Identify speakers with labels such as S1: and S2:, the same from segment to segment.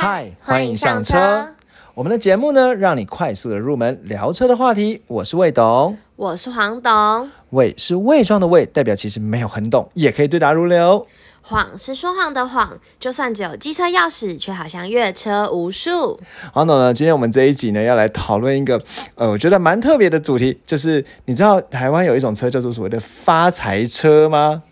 S1: 嗨，欢迎上车。我们的节目呢，让你快速的入门聊车的话题。我是魏董，
S2: 我是黄董。
S1: 魏是伪装的魏，代表其实没有很懂，也可以对答如流。
S2: 谎是说谎的谎，就算只有机车钥匙，却好像越车无数。
S1: 黄董呢，今天我们这一集呢，要来讨论一个呃，我觉得蛮特别的主题，就是你知道台湾有一种车叫做所谓的发财车吗？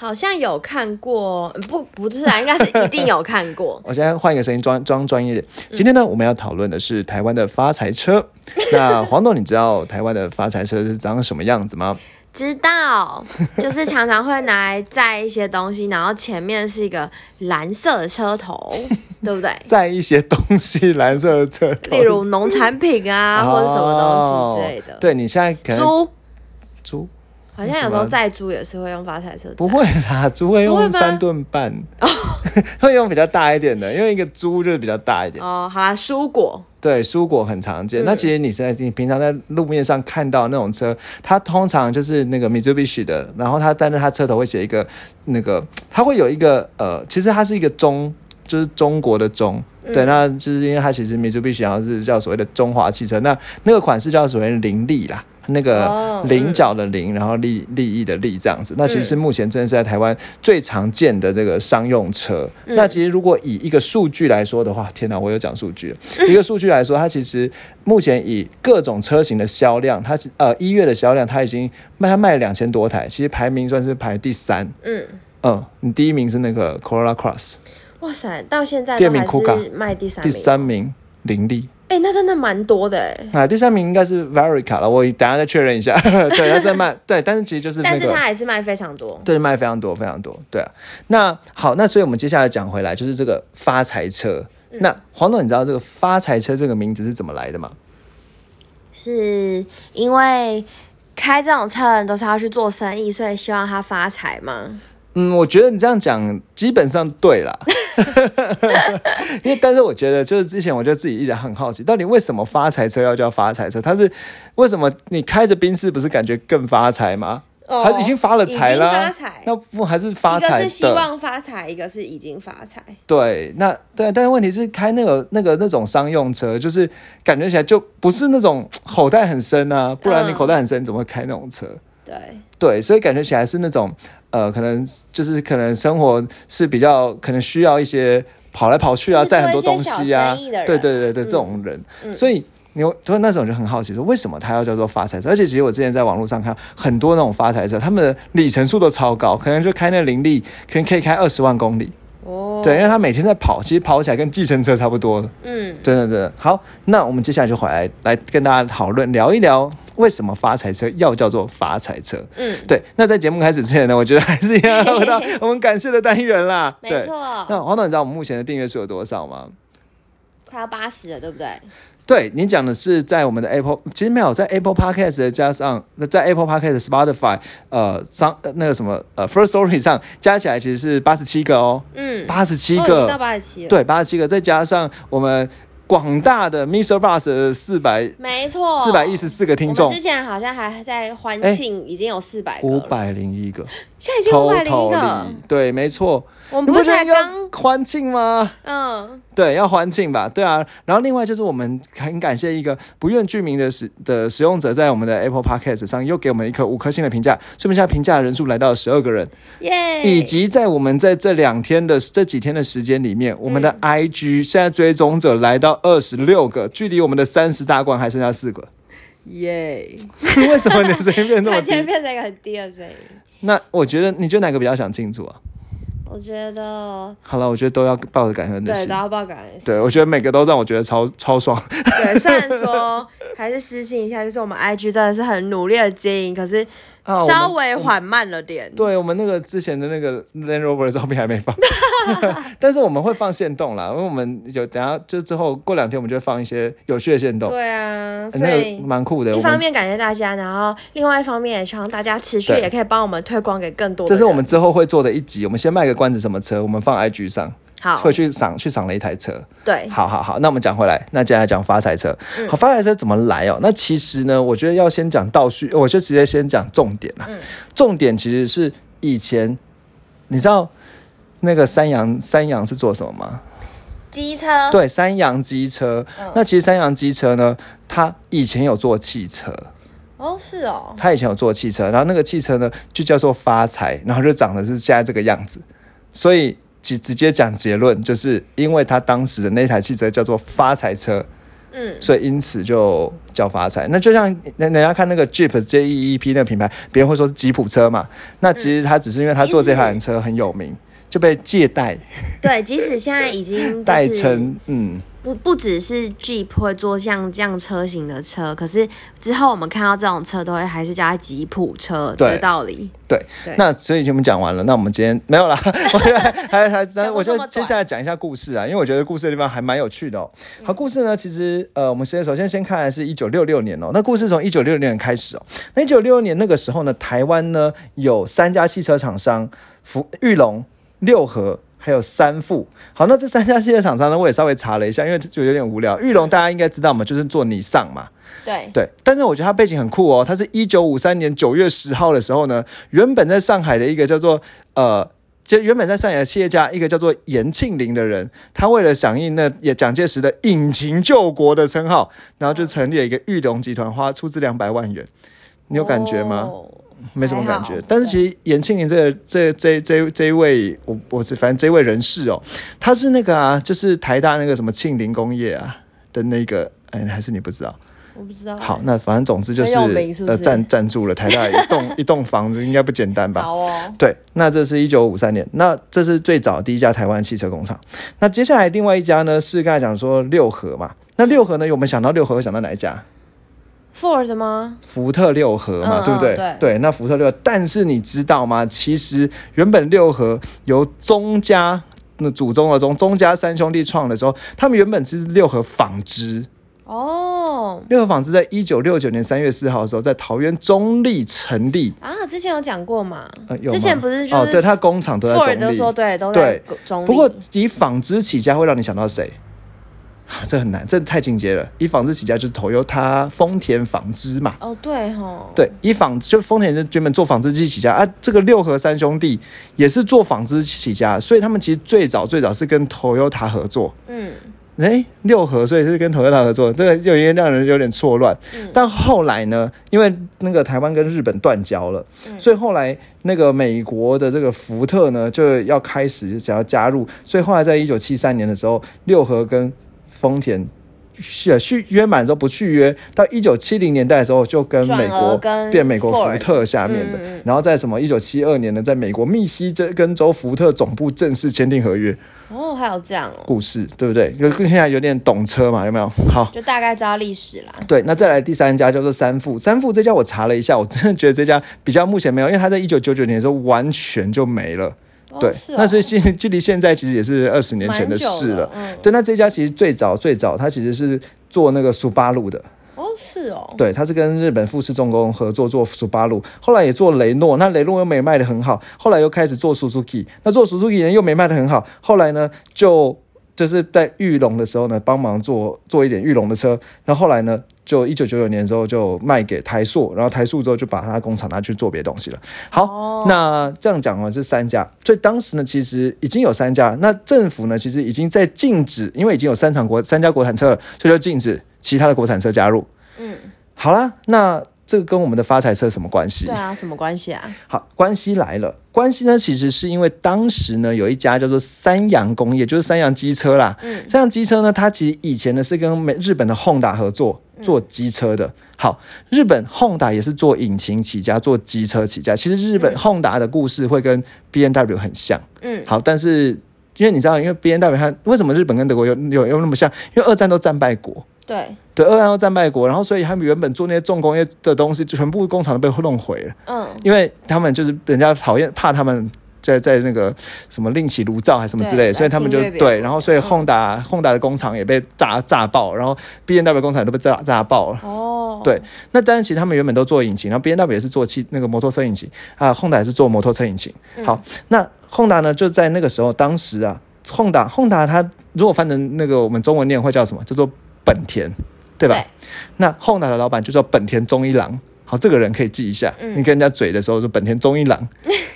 S2: 好像有看过，不不是啊，应该是一定有看过。
S1: 我现在换一个声音，装装专业点。今天呢，我们要讨论的是台湾的发财车。那黄董，你知道台湾的发财车是长什么样子吗？
S2: 知道，就是常常会拿来载一些东西，然后前面是一个蓝色的车头，对不对？
S1: 载一些东西，蓝色的车头，
S2: 例如农产品啊，或者什么东西之类的。
S1: 对你现在可能
S2: 猪
S1: 猪。
S2: 好像有时候载猪也是会用发财车，
S1: 不会啦，猪会用三吨半，会用比较大一点的，因为一个猪就是比较大一点。
S2: 哦，好啦，蔬果。
S1: 对，蔬果很常见。那其实你在你平常在路面上看到那种车，它通常就是那个 Mitsubishi 的，然后它但是它车头会写一个那个，它会有一个呃，其实它是一个中，就是中国的中，对，那就是因为它其实 Mitsubishi 好像是叫所谓的中华汽车，那那个款式叫所谓的凌利啦。那个菱角的菱，然后利利益的利这样子，那其实是目前真的是在台湾最常见的这个商用车。那其实如果以一个数据来说的话，天哪，我有讲数据。一个数据来说，它其实目前以各种车型的销量，它呃一月的销量，它已经卖它卖了两千多台，其实排名算是排第三。嗯嗯，你第一名是那个 Corolla Cross。
S2: 哇塞，到现在都还是卖第三
S1: 第三名林立。
S2: 哎，那真的蛮多的哎。
S1: 啊，第三名应该是 Verica 了，我等下再确认一下。对，他在卖，对，但是其实就是，
S2: 但是他还是卖非常多。
S1: 对，卖非常多，非常多。对啊，那好，那所以我们接下来讲回来，就是这个发财车。那黄总，你知道这个发财车这个名字是怎么来的吗？
S2: 是因为开这种车人都是要去做生意，所以希望他发财吗？
S1: 嗯，我觉得你这样讲基本上对啦。因为，但是我觉得，就是之前我就自己一直很好奇，到底为什么发财车要叫发财车？它是为什么你开着宾士不是感觉更发财吗？哦，已经发了财啦，
S2: 发财，
S1: 那不还是发财？
S2: 一个是希望发财，一个是已经发财。
S1: 对，那对，但是问题是开那个那个那种商用车，就是感觉起来就不是那种口袋很深啊，不然你口袋很深，你怎么会开那种车？
S2: 对，
S1: 对，所以感觉起来是那种。呃，可能就是可能生活是比较可能需要一些跑来跑去啊，载很多东西啊，对对对对，这种人，所以你所以那时候就很好奇，说为什么他要叫做发财车？而且其实我之前在网络上看很多那种发财车，他们的里程数都超高，可能就开那零力，可能可以开二十万公里。哦，对，因为他每天在跑，其实跑起来跟计程车差不多。嗯，真的真的。好，那我们接下来就回来来跟大家讨论聊一聊，为什么发财车要叫做发财车？嗯，对。那在节目开始之前呢，我觉得还是要 回到我们感谢的单元啦。
S2: 没错。
S1: 那黄总，你知道我们目前的订阅数有多少吗？
S2: 快要八十了，对不对？
S1: 对你讲的是在我们的 Apple，其实没有在 Apple Podcast 加上那在 Apple Podcast、Spotify 呃上那个什么呃 First Story 上加起来其实是八十七个哦，嗯，八十七个，
S2: 到八十七，
S1: 对，八十七个，再加上我们。广大的 Mr. Bus 四百，
S2: 没错，
S1: 四百一十四个听众。
S2: 之前好像还在欢庆，已经有四百
S1: 五百零一个，
S2: 现在已经五百零一个。
S1: 对，没错。
S2: 我们不是才刚
S1: 欢庆吗？嗯，对，要欢庆吧？对啊。然后另外就是我们很感谢一个不愿具名的使的使用者，在我们的 Apple Podcast 上又给我们一颗五颗星的评价，说明现在评价人数来到十二个人。耶！以及在我们在这两天的这几天的时间里面，我们的 IG 现在追踪者来到二十六个，距离我们的三十大关还剩下四个。耶！为什么你的声音变这么低？
S2: 变成一个很低的声音。
S1: 那我觉得，你觉得哪个比较想庆祝啊？
S2: 我觉得
S1: 好了，我觉得都要抱着感恩的
S2: 心，对，都要抱感恩心。
S1: 对，我觉得每个都让我觉得超超爽。
S2: 对，虽然说还是私信一下，就是我们 IG 真的是很努力的经营，可是。稍微缓慢了点。
S1: 对我们那个之前的那个 Land Rover 的照片还没放，但是我们会放线动啦，因为我们有等下就之后过两天我们就会放一些有趣的线动。
S2: 对啊，所以
S1: 蛮酷的。
S2: 一方面感谢大家，然后另外一方面也希望大家持续也可以帮我们推广给更多。
S1: 这是我们之后会做的一集，我们先卖个关子，什么车？我们放 IG 上。
S2: 好，
S1: 会去赏去赏了一台车。
S2: 对，
S1: 好好好，那我们讲回来，那接下来讲发财车。好，发财车怎么来哦？那其实呢，我觉得要先讲倒叙，我就直接先讲重点啦。重点其实是以前，你知道那个三洋三洋是做什么吗？
S2: 机车，
S1: 对，三洋机车。
S2: 嗯
S1: 那其实三洋机车呢，它以前有做汽车，
S2: 哦，是哦，
S1: 它以前有做汽车，然后那个汽车呢就叫做发财，然后就长得是现在这个样子，所以直直接讲结论，就是因为他当时的那台汽车叫做发财车，
S2: 嗯，
S1: 所以因此就叫发财。那就像人人家看那个 Jeep J E E P 那个品牌，别人会说是吉普车嘛，那其实他只是因为他做这台车很有名，就被借贷
S2: 对，即使现在已经
S1: 代
S2: 就是
S1: 称，嗯。
S2: 不不只是 Jeep 会做像这样车型的车，可是之后我们看到这种车都会还是叫它吉普车的道理。
S1: 对
S2: 对，
S1: 那所以我们讲完了，那我们今天没有啦，我觉得还还还，我觉得
S2: 讲这么短
S1: 接下来讲一下故事啊，因为我觉得故事的地方还蛮有趣的哦。好，故事呢，其实呃，我们先首先先看的是一九六六年哦，那故事从一九六六年开始哦。那一九六六年那个时候呢，台湾呢有三家汽车厂商，福裕隆、六合。还有三富，好，那这三家汽车厂商呢，我也稍微查了一下，因为就有点无聊。玉龙大家应该知道嘛，就是做尼桑嘛，
S2: 对，
S1: 对，但是我觉得它背景很酷哦。它是一九五三年九月十号的时候呢，原本在上海的一个叫做呃，就原本在上海的企业家，一个叫做严庆林的人，他为了响应那也蒋介石的引擎救国的称号，然后就成立了一个玉龙集团，花出资两百万元。你有感觉吗？
S2: 哦
S1: 没什么感。觉但是其实严庆林这个这这这这一位，我我是反正这位人士哦，他是那个啊，就是台大那个什么庆林工业啊的那个，哎，还是你不知道？
S2: 我不知道。
S1: 好，那反正总之就是呃赞赞助了台大一栋 一栋房子，应该不简单吧？
S2: 好哦，
S1: 对，那这是一九五三年，那这是最早第一家台湾汽车工厂。那接下来另外一家呢是刚才讲说六合嘛，那六合呢，我们想到六合会想到哪一家？
S2: Ford 吗？
S1: 福特六合嘛，
S2: 嗯
S1: 对不对？
S2: 嗯对
S1: 那福特六合，但是你知道吗？其实原本六合由宗家那祖宗的宗宗家三兄弟创的时候，他们原本是六合纺织。
S2: 哦
S1: 六合纺织在一九六九年三月四号的时候，在桃园中立成立。
S2: 啊，之前有讲过嘛？之前不是就是
S1: 哦，对，他工厂都在中立。
S2: 说对，都在中立。
S1: 不过以纺织起家会让你想到谁？啊 这很难，这太进阶了。以纺织起家就是 Toyota 丰田纺织嘛。
S2: 哦，对吼，
S1: 对，以纺就丰田就专门做纺织机起家啊，这个六合三兄弟也是做纺织起家，所以他们其实最早最早是跟 Toyota 合作。
S2: 嗯，
S1: 哎，六合，所以是跟 Toyota 合作，这个有点让人有点错乱。但后来呢，因为那个台湾跟日本断交了，所以后来那个美国的这个福特呢就要开始想要加入，所以后来在一九七三年的时候，六合跟丰田。续续约满之后不续约，到一九七零年代的时候就跟美国
S2: 跟
S1: 变美国福特下面的，然后在什么一九七二年呢，在美国密西根州福特总部正式签订合约，
S2: 哦，还有这样哦，
S1: 故事对不对？就现在有点懂车嘛，有没有？好，
S2: 就大概知道历史啦。
S1: 对，那再来第三家叫做三富，三富这家我查了一下，我真的觉得这家比较目前没有，因为它在一九九九年的时候完全就没了。对，
S2: 哦是哦
S1: 那是现 距离现在其实也是二十年前的事了。对，那这家其实最早最早，它其实是做那个苏巴路的，
S2: 哦，是哦，
S1: 对，它是跟日本富士重工合作做苏巴路，后来也做雷诺，那雷诺又没卖的很好，后来又开始做 Suzuki，那做 Suzuki 呢又没卖的很好，后来呢就就是在玉龙的时候呢帮忙做做一点玉龙的车，然后后来呢就一九九九年之后就卖给台塑，然后台塑之后就把它工厂拿去做别的东西了。好，
S2: 哦
S1: 那这样讲呢是三家，所以当时呢其实已经有三家，那政府呢其实已经在禁止，因为已经有三场国三家国产车了，所以就禁止其他的国产车加入。
S2: 嗯，
S1: 好啦，那这个跟我们的发财车什么关系
S2: 对？啊，什么关系啊？
S1: 好，关系来了。关系呢，其实是因为当时呢有一家叫做三洋工业，就是三洋机车啦。
S2: 嗯
S1: 三洋机车呢，它其实以前呢是跟美日本的 Honda 合作做机车的。好，日本 Honda 也是做引擎起家，做机车起家。其实日本 Honda 的故事会跟 B N W 很像。
S2: 嗯，
S1: 好，但是因为你知道，因为 B N W 它为什么日本跟德国有有有那么像？因为二战都战败国。
S2: 对，
S1: 对，二战都战败国，然后所以他们原本做那些重工业的东西，全部工厂都被弄毁了。
S2: 嗯，
S1: 因为他们就是人家讨厌怕他们在在那个什么另起炉灶还是什么之类的，所以他们就对，然后所以
S2: 嗯
S1: Honda、Honda 的工厂也被炸炸爆，然后 B N W 工厂都被炸炸爆了。
S2: 哦，
S1: 对，那当然，其实他们原本都做引擎，然后 B N W 也是做汽那个摩托车引擎啊，Honda 也是做摩托车引擎。
S2: 嗯
S1: 好，那 Honda 呢，就在那个时候，当时啊，Honda Honda 它如果翻成那个我们中文念会叫什么？叫做本田，对吧？
S2: 对
S1: 那 Honda 的老板就叫本田宗一郎。好，这个人可以记一下。你跟人家嘴的时候说本田中一郎，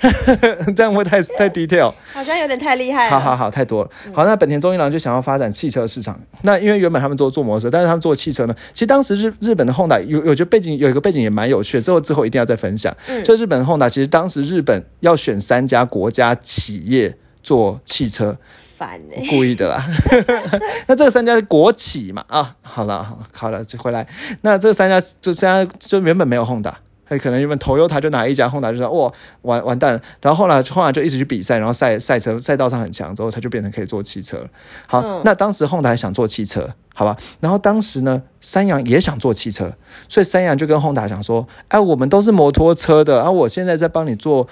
S1: 这样会太太 detail。
S2: 好像有点太厉害了。
S1: 好好好，太多了。好，那本田中一郎就想要发展汽车市场。那因为原本他们做做摩托车，但是他们做汽车呢，其实当时日日本的 Honda 有，我觉得背景有一个背景也蛮有趣的。之后之后一定要再分享。就日本的 Honda，其实当时日本要选三家国家企业做汽车，
S2: 烦呢、
S1: 故意的啦。那这三家是国企嘛？啊，好了，好好了，就回来。那这三家就三家就原本没有 Honda。他可能原本 Toyota 就拿一家，Honda 就说哇完完蛋了，然后后来后来就一直去比赛，然后赛赛车赛道上很强，之后他就变成可以做汽车了。好，那当时 Honda 还想做汽车，好吧？然后当时呢，三洋也想做汽车，所以三洋就跟 Honda 讲说，哎，我们都是摩托车的，然后我现在在帮你做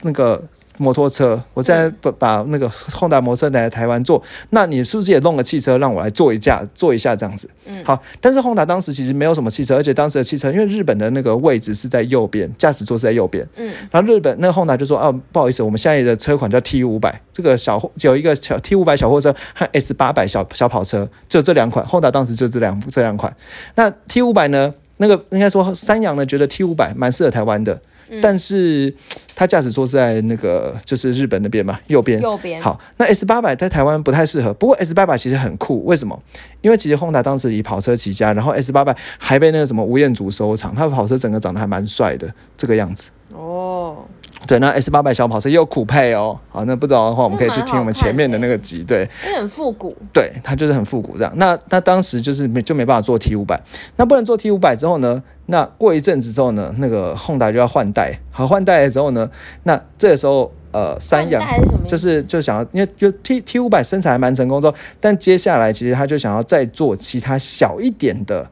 S1: 那个摩托车，我现在把把那个 Honda 摩托车来台湾做，那你是不是也弄个汽车让我来做一架做一下这样子？嗯，好，但是 Honda 当时其实没有什么汽车，而且当时的汽车因为日本的那个位置是在右边，驾驶座是在右边，嗯，然后日本那个 Honda 就说，啊，不好意思，我们现在的车款叫 T 五百，这个小有一个小 T 五百小货车和 S 八百小小跑车，就这两款，Honda 当时就这两这两款，那 T 五百呢？那个应该说三洋呢，觉得 T 五百蛮适合台湾的，但是它驾驶座是在那个就是日本那边嘛，右边。
S2: 右边。
S1: 好，那 S 八百在台湾不太适合，不过 S 八百其实很酷，为什么？因为其实 Honda 当时以跑车起家，然后 S 八百还被那个什么吴彦祖收藏，他的跑车整个长得还蛮帅的这个样子。
S2: 哦。
S1: 对，那 S 八百小跑车也有酷配哦。好，那不知道的话，我们可以去听我们前面的那个集。对，
S2: 很复古。
S1: 对，它就是很复古这样。那那当时就是没就没办法做 T 五百，那不能做 T 五百之后呢？那过一阵子之后呢？那个 Honda 就要换代。好，换代了之后呢？那这个时候呃，三洋就是就想要，因为就 T T 五百生产还蛮成功之后，但接下来其实他就想要再做其他小一点的。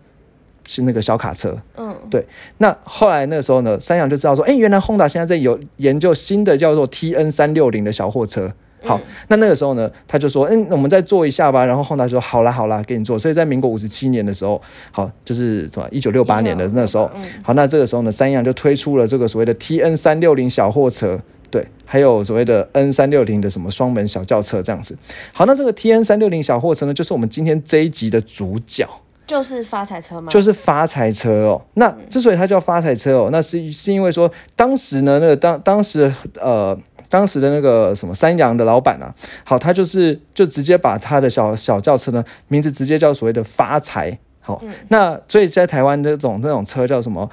S1: 是那个小卡车，嗯，对。那后来那个时候呢，三洋就知道说，哎，原来 Honda 现在在有研究新的叫做 T N 三六零的小货车。好，那那个时候呢，他就说，嗯，我们再做一下吧。然后 Honda 说，好啦，好啦，给你做。所以在民国五十七年的时候，好，就是什么一九六八年的那时候，好，那这个时候呢，三洋就推出了这个所谓的 T N 三六零小货车，对，还有所谓的 N 三六零的什么双门小轿车这样子。好，那这个 T N 三六零小货车呢，就是我们今天这一集的主角。
S2: 就是发财车吗？
S1: 就是发财车哦。那之所以它叫发财车哦，那是是因为说当时呢，那个当当时呃，当时的那个什么三洋的老板啊，好，他就是就直接把他的小小轿车呢名字直接叫所谓的发财。好，那所以在台湾这种那种车叫什么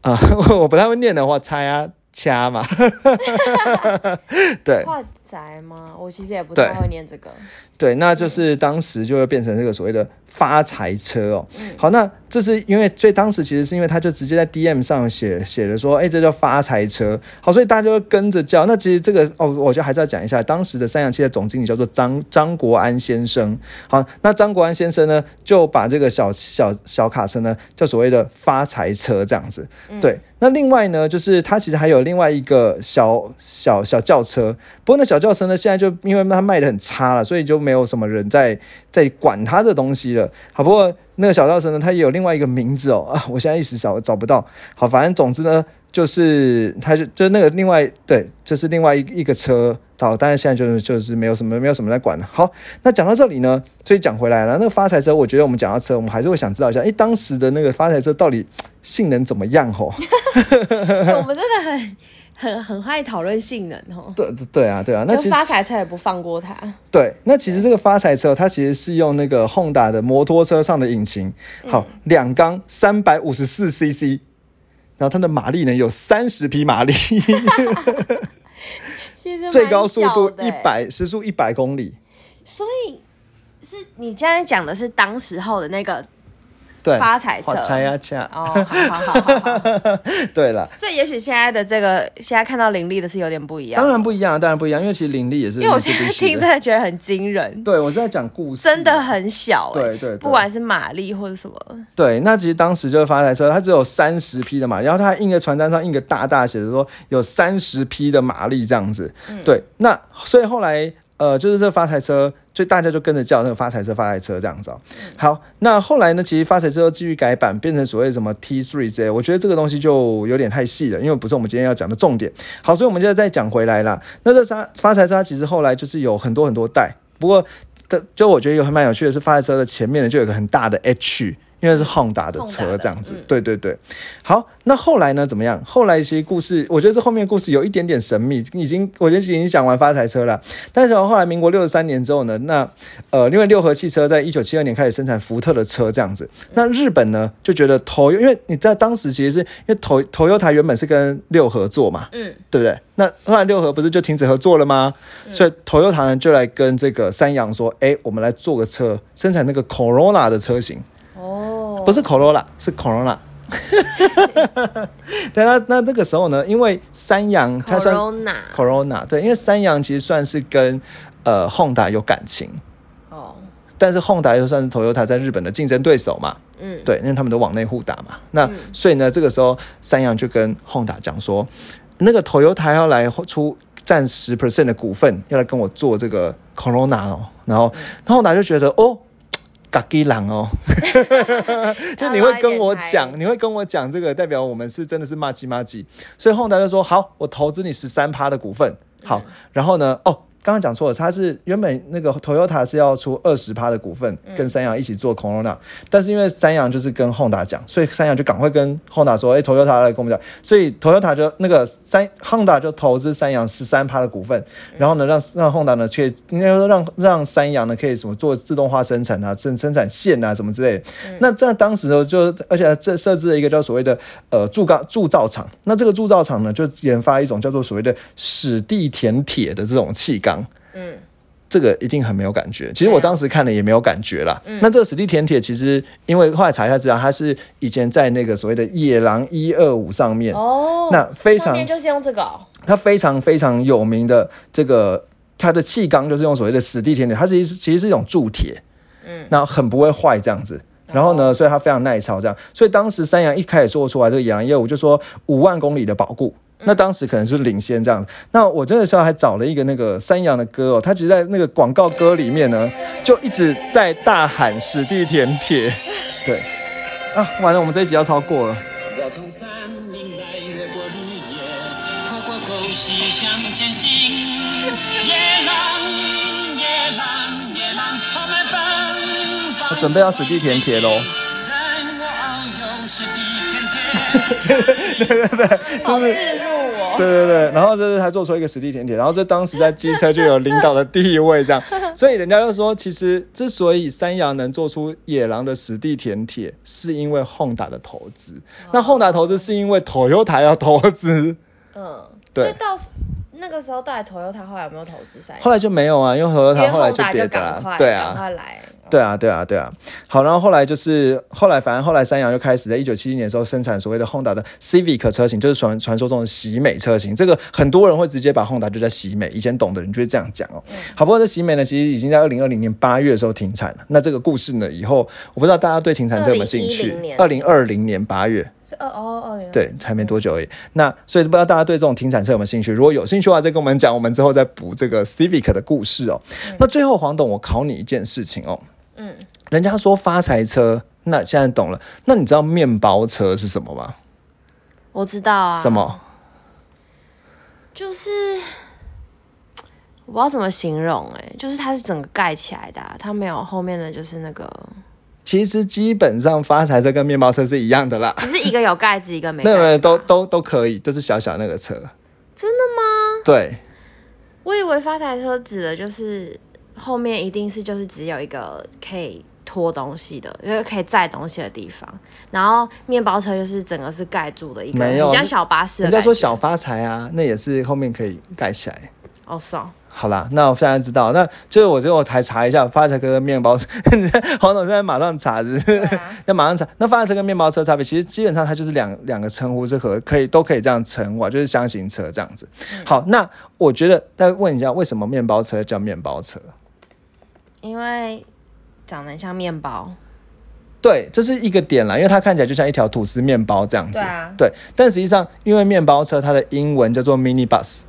S1: 啊？我不太会念的话，猜啊掐嘛。对。
S2: 宅吗？我其实也不太会念这个。
S1: 对，那就是当时就会变成这个所谓的发财车哦。好，那这是因为，所以当时其实是因为他就直接在 D M 上写写的说，哎，这叫发财车。好，所以大家就会跟着叫。那其实这个哦，我觉得还是要讲一下，当时的三洋汽的总经理叫做张张国安先生。好，那张国安先生呢，就把这个小小小卡车呢，叫所谓的发财车这样子。对，那另外呢，就是他其实还有另外一个小小小轿车，不过那小。轿车呢，现在就因为它卖的很差了，所以就没没有什么人在在管他的东西了。好，不过那个小轿车呢，它也有另外一个名字哦啊，我现在一时找找不到。好，反正总之呢，就是它就就那个另外对，就是另外一一个车。好，但是现在就是就是没有什么没有什么在管了。好，那讲到这里呢，所以讲回来了，那个发财车，我觉得我们讲到车，我们还是会想知道一下，哎，当时的那个发财车到底性能怎么样？吼，
S2: 我们真的很。很很爱讨论性能哦。
S1: 对对啊，对啊，那其实
S2: 发财车也不放过它。
S1: 对，那其实这个发财车它其实是用那个 Honda 的摩托车上的引擎，好，两缸三百五十四 CC，然后它的马力呢有三十匹马力，最高速度一百时速一百公里。
S2: 所以是你现在讲的是当时候的那个。
S1: 对，
S2: 发财车，
S1: 拆呀拆
S2: 哦，好好好，
S1: 对了，
S2: 所以也许现在的这个，现在看到林立的是有点不一样，
S1: 当然不一样，当然不一样，因为其实林立也是，
S2: 因为我现在听真的觉得很惊人，
S1: 对我在讲故事，
S2: 真的很小，
S1: 对对，
S2: 不管是马力或者什么，
S1: 对，那其实当时就是发财车，它只有三十匹的马力，然后它还印在传单上印个大大写的说有三十匹的马力这样子，对，那所以后来。呃，就是这发财车，所以大家就跟着叫那个发财车、发财车这样子。好，那后来呢，其实发财车继续改版，变成所谓什么 T three 这，我觉得这个东西就有点太细了，因为不是我们今天要讲的重点。好，所以我们就再讲回来了。那这发发财车其实后来就是有很多很多代，不过的就我觉得有很蛮有趣的是，发财车的前面呢就有个很大的 H。因为是 Honda 的
S2: Honda
S1: 车这样子。
S2: 嗯
S1: 对对对，好，那后来呢？怎么样？后来一些故事，我觉得这后面故事有一点点神秘，已经我觉得已经讲完发财车了。但是后来民国六十三年之后呢，那呃，因为六合汽车在一九七二年开始生产福特的车这样子，那日本呢就觉得头，因为你在当时其实是因为头头优台原本是跟六合做嘛，
S2: 嗯，
S1: 对不对？那后来六合不是就停止合作了吗？所以 Toyota 呢就来跟这个三洋说，哎，我们来做个车，生产那个 Corona 的车型，
S2: 哦，
S1: 不是 Corolla，是 Corona。对，那那那个时候呢，因为三洋它算 Corona，Corona，对，因为三洋其实算是跟呃 Honda 有感情，
S2: 哦，
S1: 但是 Honda 又算是 Toyota 在日本的竞争对手嘛，
S2: 嗯，
S1: 对，因为他们都往内互打嘛。那、
S2: 嗯
S1: 所以呢，这个时候三洋就跟 Honda 讲说，那个 Toyota 要来出占十 percent 的股份，要来跟我做这个 Corona 哦。然后、那 Honda 就觉得哦。嘎吉狼哦，就你会跟我讲，你会跟我讲这个，代表我们是真的是骂鸡骂鸡，所以 Honda 就说好，我投资你十三趴的股份，好，然后呢，哦，刚刚讲错了，他是原本那个 Toyota 是要出二十趴的股份，跟三洋一起做 Corona，、但是因为三洋就是跟 Honda 讲，所以三洋就赶快跟 Honda 说，哎、t o y o t a 来跟我们讲，所以 Toyota 就那个三 Honda 就投资三洋十三趴的股份，然后呢，让让 Honda 呢去应该说让让三洋呢可以什么做自动化生产啊，生生产线啊什么之类的。那在当时呢，就而且这设置了一个叫所谓的呃铸钢铸造厂，那这个铸造厂呢就研发一种叫做所谓的史地填铁的这种气缸。
S2: 嗯，
S1: 这个一定很没有感觉。其实我当时看了也没有感觉啦。那这个史蒂填铁其实因为后来查一下资料，它是以前在那个所谓的野狼一二五上面，
S2: 哦，
S1: 那非常
S2: 就是用这个、哦，
S1: 它非常非常有名的这个它的气缸就是用所谓的史蒂填铁，它其实其实是一种铸铁，嗯，那很不会坏这样子。然后呢，所以它非常耐操，这样。所以当时三洋一开始做出来这个野狼业务，就说五万公里的保固，那当时可能是领先这样子。那我真的时候还找了一个那个三羊的歌哦，他其实在那个广告歌里面呢，就一直在大喊史蒂填铁，对。啊，完了，我们这一集要超过了。
S3: 我从山林来越过绿野，跨过沟溪向前行。野狼，野狼，野狼，他们奔放。
S1: 我准备要史蒂填铁喽。
S3: 任我遨游史地填铁。
S2: 好自入哦。
S1: 对对对，然后这是他做出一个实地甜点，然后这当时在机车就有领导的地位，这样，所以人家就说，其实之所以三洋能做出野狼的实地甜铁，是因为 Honda 的投资，那 Honda 投资是因为 Toyota 要投资，
S2: 嗯，
S1: 对
S2: 所以到那个时候，到底 Toyota 后来有没有投资三洋？
S1: 后来就没有啊，因为
S2: 因
S1: Toyota 后来就别的对
S2: 赶
S1: 啊，
S2: 快来。
S1: 对啊，对啊，对啊。好，然后后来就是后来，反正后来三洋就开始在一九七一年的时候生产所谓的 Honda 的 Civic 车型，就是传传说中的喜美车型。这个很多人会直接把 Honda 就叫喜美，以前懂的人就会这样讲哦。好，不过这喜美呢，其实已经在二零二零年八月的时候停产了。那这个故事呢，以后我不知道大家对停产车有没有兴趣二零二零年八月，
S2: 是二哦二零
S1: 对，才没多久而已。那所以不知道大家对这种停产车有没有兴趣？如果有兴趣的话，再跟我们讲，我们之后再补这个 Civic 的故事哦。那最后黄董，我考你一件事情哦。
S2: 嗯，
S1: 人家说发财车，那现在懂了。那你知道面包车是什么吗？
S2: 我知道啊。
S1: 什？么？
S2: 就是我不知道怎么形容哎、就是它是整个盖起来的啊、它没有后面的就是那个，
S1: 其实基本上发财车跟面包车是一样的啦。
S2: 只是一个有盖子，一个没盖
S1: 那
S2: 子吧。
S1: 个都都都可以，就是小小那个车。
S2: 真的吗？
S1: 对，
S2: 我以为发财车指的就是后面一定是就是只有一个可以拖东西的，就是可以载东西的地方，然后面包车就是整个是盖住的一个，
S1: 没有
S2: 像小巴士的
S1: 人家。说小发财啊，那也是后面可以盖起来。
S2: 哦，爽，
S1: 好啦，那我现在知道，那就是我就我才查一下发财哥跟面包车，黄总现在马上查，是那马上查。那发财车跟面包车差别，其实基本上它就是两两个称呼是和可以都可以这样称呼啊，就是箱型车这样子。好，那我觉得再问一下，为什么面包车叫面包车？
S2: 因为长得像面包。
S1: 对，这是一个点啦，因为它看起来就像一条吐司面包这样子。
S2: 对啊
S1: 对，但实际上，因为面包车它的英文叫做 mini bus。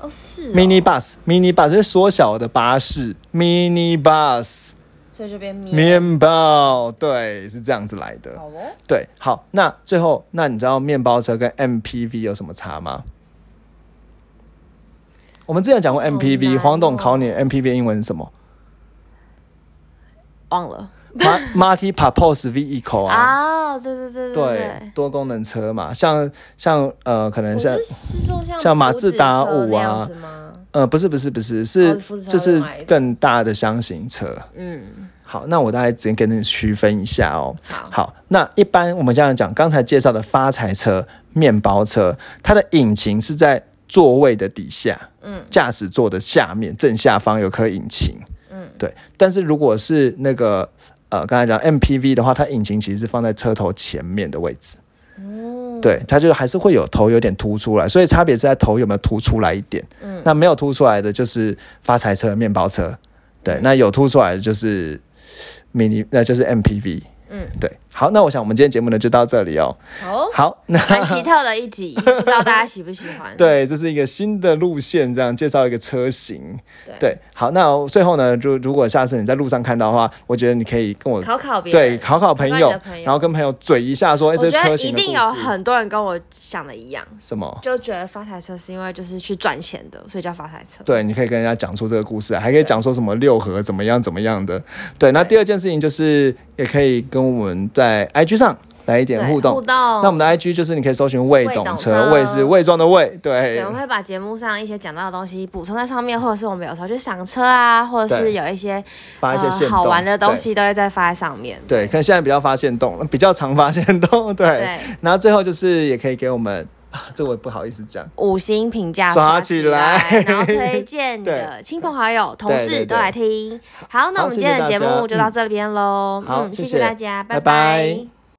S2: 哦，是哦
S1: mini bus，mini bus 是缩小的巴士，mini bus
S2: 所以就变面。
S1: 面包，对，是这样子来的。
S2: 好哦，
S1: 对，好，那最后，那你知道面包车跟 MPV 有什么差吗？我们之前讲过 MPV，、
S2: 难
S1: 黄董
S2: 哦
S1: 考你 MPV 英文是什么？
S2: 忘了。
S1: 马 Marty Papos Vehicle 啊，
S2: 啊，对对对
S1: 对
S2: 对，
S1: 多功能车嘛，像像呃，可能像
S2: 像
S1: 像马自达五啊？呃，不是不是不是，是
S2: 哦福祉车
S1: 就是更大的箱型车。
S2: 嗯，
S1: 好，那我大概直接跟你区分一下哦。
S2: 好，
S1: 好，那一般我们这样讲，刚才介绍的发财车、面包车，它的引擎是在座位的底下，
S2: 嗯，
S1: 驾驶座的下面正下方有颗引擎，
S2: 嗯，
S1: 对。但是如果是那个呃刚才讲 MPV 的话，它引擎其实是放在车头前面的位置，
S2: 哦，
S1: 对，它就还是会有头有点凸出来，所以差别是在头有没有凸出来一点。
S2: 嗯
S1: 那没有凸出来的就是发财车、面包车，对，
S2: 嗯
S1: 那有凸出来的就是 mini，那就是 MPV。
S2: 嗯，
S1: 对，好，那我想我们今天节目呢就到这里哦。
S2: 好，
S1: 好，那
S2: 蛮奇特的一集，不知道大家喜不喜欢？
S1: 对，这是一个新的路线，这样介绍一个车型。
S2: 对
S1: 对，好，那最后呢，就如果下次你在路上看到的话，我觉得你可以跟我
S2: 考考别
S1: 对
S2: 人，
S1: 考考朋友
S2: 考考朋，友
S1: 然后跟朋友嘴一下说，哎，这车型
S2: 一定有很多人跟我想的一样，
S1: 什么？
S2: 就觉得发财车是因为就是去赚钱的，所以叫发财车。
S1: 对，你可以跟人家讲出这个故事，还可以讲说什么六合怎么样怎么样的。对，那第二件事情就是，也可以跟我们在 IG 上来一点互动。
S2: 互动。
S1: 那我们的 IG 就是你可以搜寻魏懂车，
S2: 车
S1: 魏是魏装的魏，
S2: 对，
S1: 对
S2: 我们会把节目上一些讲到的东西补充在上面，或者是我们有时候去赏车啊，或者是有一些
S1: 发一些
S2: 呃好玩的东西都会再发在上面。
S1: 对，可能现在比较发现动，比较常发现动，对。
S2: 对，
S1: 然后最后就是也可以给我们，啊、这我也不好意思讲，
S2: 五星评价
S1: 刷
S2: 起
S1: 起来
S2: 然后推荐你的 亲朋好友、同事都来听。好，那我们今天的节目就到这边喽。嗯，谢
S1: 谢。谢
S2: 大家，
S1: 拜。拜
S2: 拜